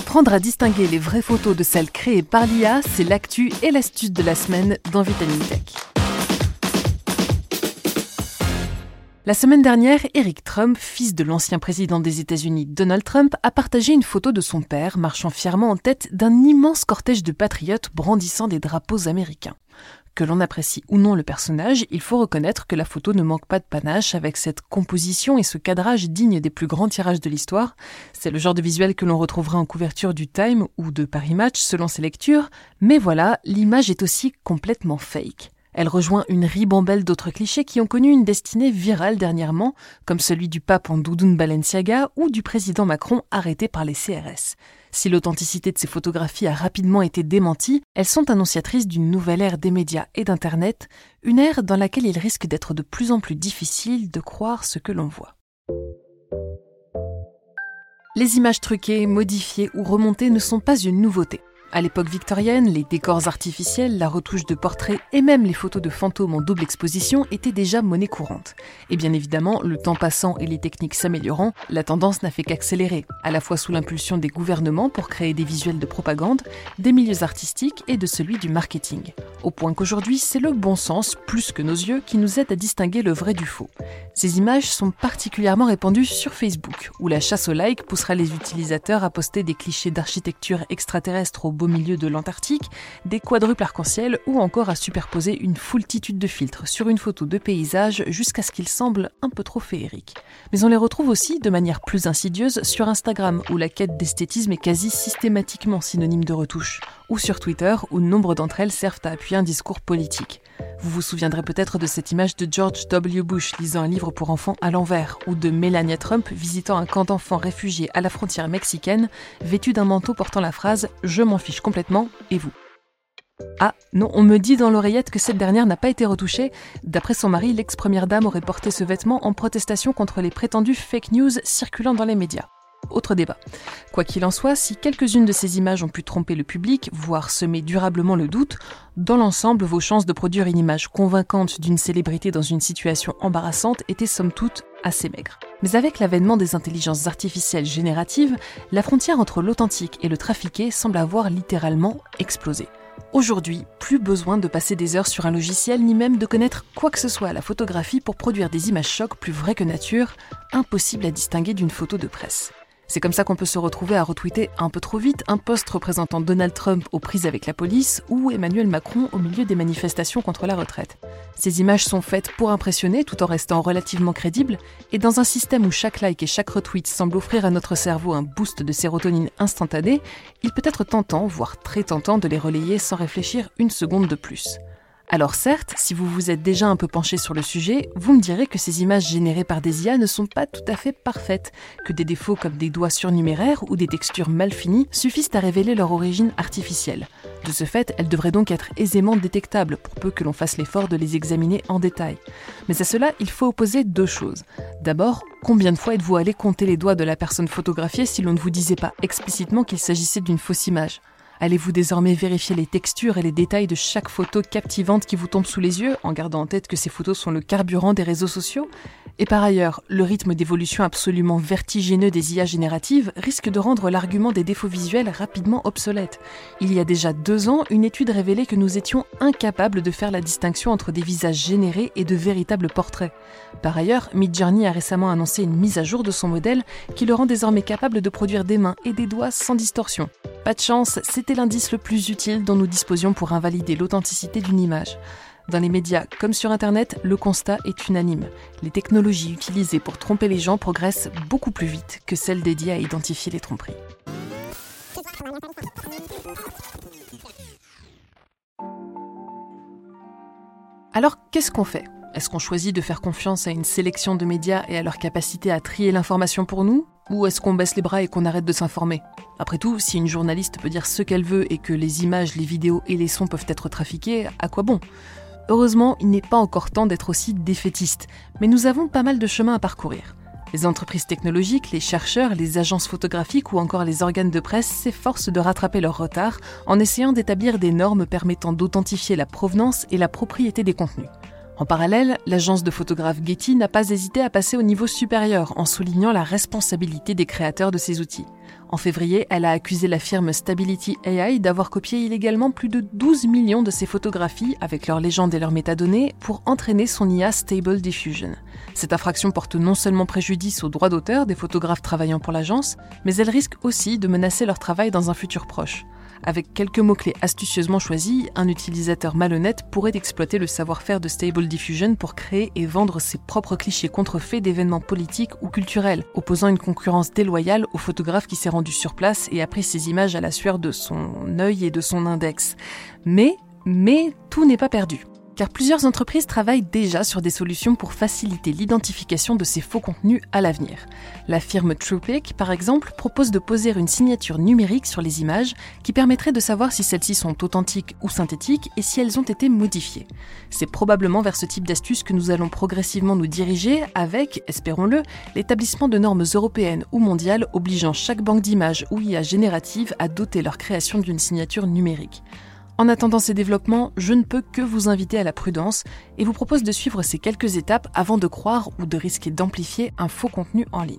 Apprendre à distinguer les vraies photos de celles créées par l'IA, c'est l'actu et l'astuce de la semaine dans Vitamin Tech. La semaine dernière, Eric Trump, fils de l'ancien président des États-Unis Donald Trump, a partagé une photo de son père marchant fièrement en tête d'un immense cortège de patriotes brandissant des drapeaux américains. Que l'on apprécie ou non le personnage, il faut reconnaître que la photo ne manque pas de panache avec cette composition et ce cadrage digne des plus grands tirages de l'histoire. C'est le genre de visuel que l'on retrouvera en couverture du Time ou de Paris Match selon ses lectures, mais voilà, l'image est aussi complètement fake. Elle rejoint une ribambelle d'autres clichés qui ont connu une destinée virale dernièrement, comme celui du pape en doudoune Balenciaga ou du président Macron arrêté par les CRS. Si l'authenticité de ces photographies a rapidement été démentie, elles sont annonciatrices d'une nouvelle ère des médias et d'Internet, une ère dans laquelle il risque d'être de plus en plus difficile de croire ce que l'on voit. Les images truquées, modifiées ou remontées ne sont pas une nouveauté. À l'époque victorienne, les décors artificiels, la retouche de portraits et même les photos de fantômes en double exposition étaient déjà monnaie courante. Et bien évidemment, le temps passant et les techniques s'améliorant, la tendance n'a fait qu'accélérer, à la fois sous l'impulsion des gouvernements pour créer des visuels de propagande, des milieux artistiques et de celui du marketing. Au point qu'aujourd'hui, c'est le bon sens, plus que nos yeux, qui nous aide à distinguer le vrai du faux. Ces images sont particulièrement répandues sur Facebook, où la chasse au like poussera les utilisateurs à poster des clichés d'architecture extraterrestre au beau milieu de l'Antarctique, des quadruples arc-en-ciel ou encore à superposer une foultitude de filtres sur une photo de paysage jusqu'à ce qu'ils semblent un peu trop féeriques. Mais on les retrouve aussi de manière plus insidieuse sur Instagram où la quête d'esthétisme est quasi systématiquement synonyme de retouche, ou sur Twitter où nombre d'entre elles servent à appuyer un discours politique. Vous vous souviendrez peut-être de cette image de George W. Bush lisant un livre pour enfants à l'envers, ou de Melania Trump visitant un camp d'enfants réfugiés à la frontière mexicaine, vêtue d'un manteau portant la phrase Je m'en fiche complètement, et vous? Ah, non, on me dit dans l'oreillette que cette dernière n'a pas été retouchée. D'après son mari, l'ex-première dame aurait porté ce vêtement en protestation contre les prétendues fake news circulant dans les médias autre débat. Quoi qu'il en soit, si quelques-unes de ces images ont pu tromper le public, voire semer durablement le doute, dans l'ensemble, vos chances de produire une image convaincante d'une célébrité dans une situation embarrassante étaient somme toute assez maigres. Mais avec l'avènement des intelligences artificielles génératives, la frontière entre l'authentique et le trafiqué semble avoir littéralement explosé. Aujourd'hui, plus besoin de passer des heures sur un logiciel ni même de connaître quoi que ce soit à la photographie pour produire des images chocs plus vraies que nature, impossible à distinguer d'une photo de presse. C'est comme ça qu'on peut se retrouver à retweeter un peu trop vite un post représentant Donald Trump aux prises avec la police ou Emmanuel Macron au milieu des manifestations contre la retraite. Ces images sont faites pour impressionner tout en restant relativement crédibles, et dans un système où chaque like et chaque retweet semble offrir à notre cerveau un boost de sérotonine instantané, il peut être tentant, voire très tentant, de les relayer sans réfléchir une seconde de plus. Alors certes, si vous vous êtes déjà un peu penché sur le sujet, vous me direz que ces images générées par des IA ne sont pas tout à fait parfaites, que des défauts comme des doigts surnuméraires ou des textures mal finies suffisent à révéler leur origine artificielle. De ce fait, elles devraient donc être aisément détectables pour peu que l'on fasse l'effort de les examiner en détail. Mais à cela, il faut opposer deux choses. D'abord, combien de fois êtes-vous allé compter les doigts de la personne photographiée si l'on ne vous disait pas explicitement qu'il s'agissait d'une fausse image? Allez-vous désormais vérifier les textures et les détails de chaque photo captivante qui vous tombe sous les yeux, en gardant en tête que ces photos sont le carburant des réseaux sociaux? Et par ailleurs, le rythme d'évolution absolument vertigineux des IA génératives risque de rendre l'argument des défauts visuels rapidement obsolète. Il y a déjà deux ans, une étude révélait que nous étions incapables de faire la distinction entre des visages générés et de véritables portraits. Par ailleurs, Midjourney a récemment annoncé une mise à jour de son modèle qui le rend désormais capable de produire des mains et des doigts sans distorsion. Pas de chance, c'était l'indice le plus utile dont nous disposions pour invalider l'authenticité d'une image. Dans les médias comme sur Internet, le constat est unanime. Les technologies utilisées pour tromper les gens progressent beaucoup plus vite que celles dédiées à identifier les tromperies. Alors, qu'est-ce qu'on fait? Est-ce qu'on choisit de faire confiance à une sélection de médias et à leur capacité à trier l'information pour nous? Ou est-ce qu'on baisse les bras et qu'on arrête de s'informer? Après tout, si une journaliste peut dire ce qu'elle veut et que les images, les vidéos et les sons peuvent être trafiqués, à quoi bon? Heureusement, il n'est pas encore temps d'être aussi défaitiste, mais nous avons pas mal de chemin à parcourir. Les entreprises technologiques, les chercheurs, les agences photographiques ou encore les organes de presse s'efforcent de rattraper leur retard en essayant d'établir des normes permettant d'authentifier la provenance et la propriété des contenus. En parallèle, l'agence de photographes Getty n'a pas hésité à passer au niveau supérieur en soulignant la responsabilité des créateurs de ces outils. En février, elle a accusé la firme Stability AI d'avoir copié illégalement plus de 12 millions de ses photographies avec leurs légendes et leurs métadonnées pour entraîner son IA Stable Diffusion. Cette infraction porte non seulement préjudice aux droits d'auteur des photographes travaillant pour l'agence, mais elle risque aussi de menacer leur travail dans un futur proche. Avec quelques mots-clés astucieusement choisis, un utilisateur malhonnête pourrait exploiter le savoir-faire de Stable Diffusion pour créer et vendre ses propres clichés contrefaits d'événements politiques ou culturels, opposant une concurrence déloyale au photographe qui s'est rendu sur place et a pris ses images à la sueur de son œil et de son index. Mais, mais, tout n'est pas perdu car plusieurs entreprises travaillent déjà sur des solutions pour faciliter l'identification de ces faux contenus à l'avenir. La firme TruePic, par exemple, propose de poser une signature numérique sur les images qui permettrait de savoir si celles-ci sont authentiques ou synthétiques et si elles ont été modifiées. C'est probablement vers ce type d'astuce que nous allons progressivement nous diriger avec, espérons-le, l'établissement de normes européennes ou mondiales obligeant chaque banque d'images ou IA générative à doter leur création d'une signature numérique. En attendant ces développements, je ne peux que vous inviter à la prudence et vous propose de suivre ces quelques étapes avant de croire ou de risquer d'amplifier un faux contenu en ligne.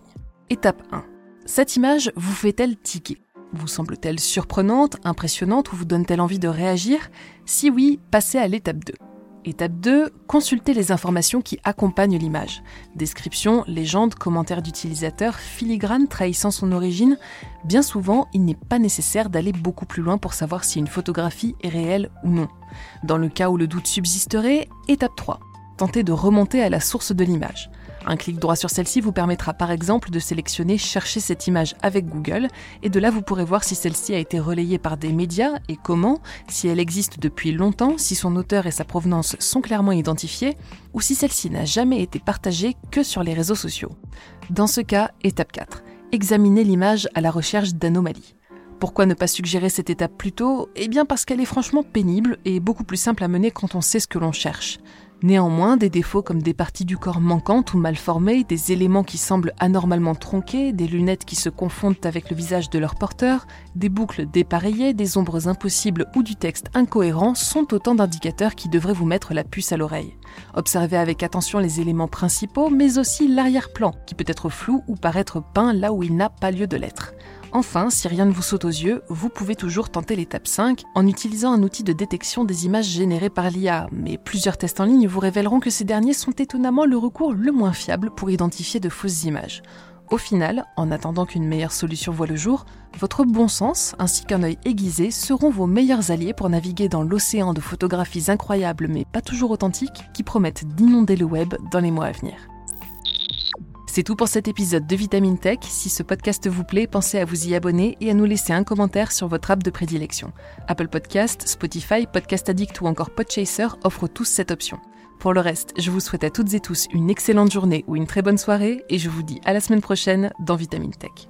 Étape 1. Cette image vous fait-elle tiquer? Vous semble-t-elle surprenante, impressionnante ou vous donne-t-elle envie de réagir? Si oui, passez à l'étape 2. Étape 2, consultez les informations qui accompagnent l'image. Description, légende, commentaires d'utilisateurs, filigrane trahissant son origine. Bien souvent, il n'est pas nécessaire d'aller beaucoup plus loin pour savoir si une photographie est réelle ou non. Dans le cas où le doute subsisterait, étape 3, tentez de remonter à la source de l'image. Un clic droit sur celle-ci vous permettra par exemple de sélectionner Chercher cette image avec Google et de là vous pourrez voir si celle-ci a été relayée par des médias et comment, si elle existe depuis longtemps, si son auteur et sa provenance sont clairement identifiés ou si celle-ci n'a jamais été partagée que sur les réseaux sociaux. Dans ce cas, étape 4. Examinez l'image à la recherche d'anomalies. Pourquoi ne pas suggérer cette étape plus tôt? Eh bien parce qu'elle est franchement pénible et beaucoup plus simple à mener quand on sait ce que l'on cherche. Néanmoins, des défauts comme des parties du corps manquantes ou mal formées, des éléments qui semblent anormalement tronqués, des lunettes qui se confondent avec le visage de leur porteur, des boucles dépareillées, des ombres impossibles ou du texte incohérent sont autant d'indicateurs qui devraient vous mettre la puce à l'oreille. Observez avec attention les éléments principaux, mais aussi l'arrière-plan, qui peut être flou ou paraître peint là où il n'a pas lieu de l'être. Enfin, si rien ne vous saute aux yeux, vous pouvez toujours tenter l'étape 5 en utilisant un outil de détection des images générées par l'IA, mais plusieurs tests en ligne vous révéleront que ces derniers sont étonnamment le recours le moins fiable pour identifier de fausses images. Au final, en attendant qu'une meilleure solution voie le jour, votre bon sens ainsi qu'un œil aiguisé seront vos meilleurs alliés pour naviguer dans l'océan de photographies incroyables mais pas toujours authentiques qui promettent d'inonder le web dans les mois à venir. C'est tout pour cet épisode de Vitamine Tech. Si ce podcast vous plaît, pensez à vous y abonner et à nous laisser un commentaire sur votre app de prédilection. Apple Podcast, Spotify, Podcast Addict ou encore Podchaser offrent tous cette option. Pour le reste, je vous souhaite à toutes et tous une excellente journée ou une très bonne soirée et je vous dis à la semaine prochaine dans Vitamine Tech.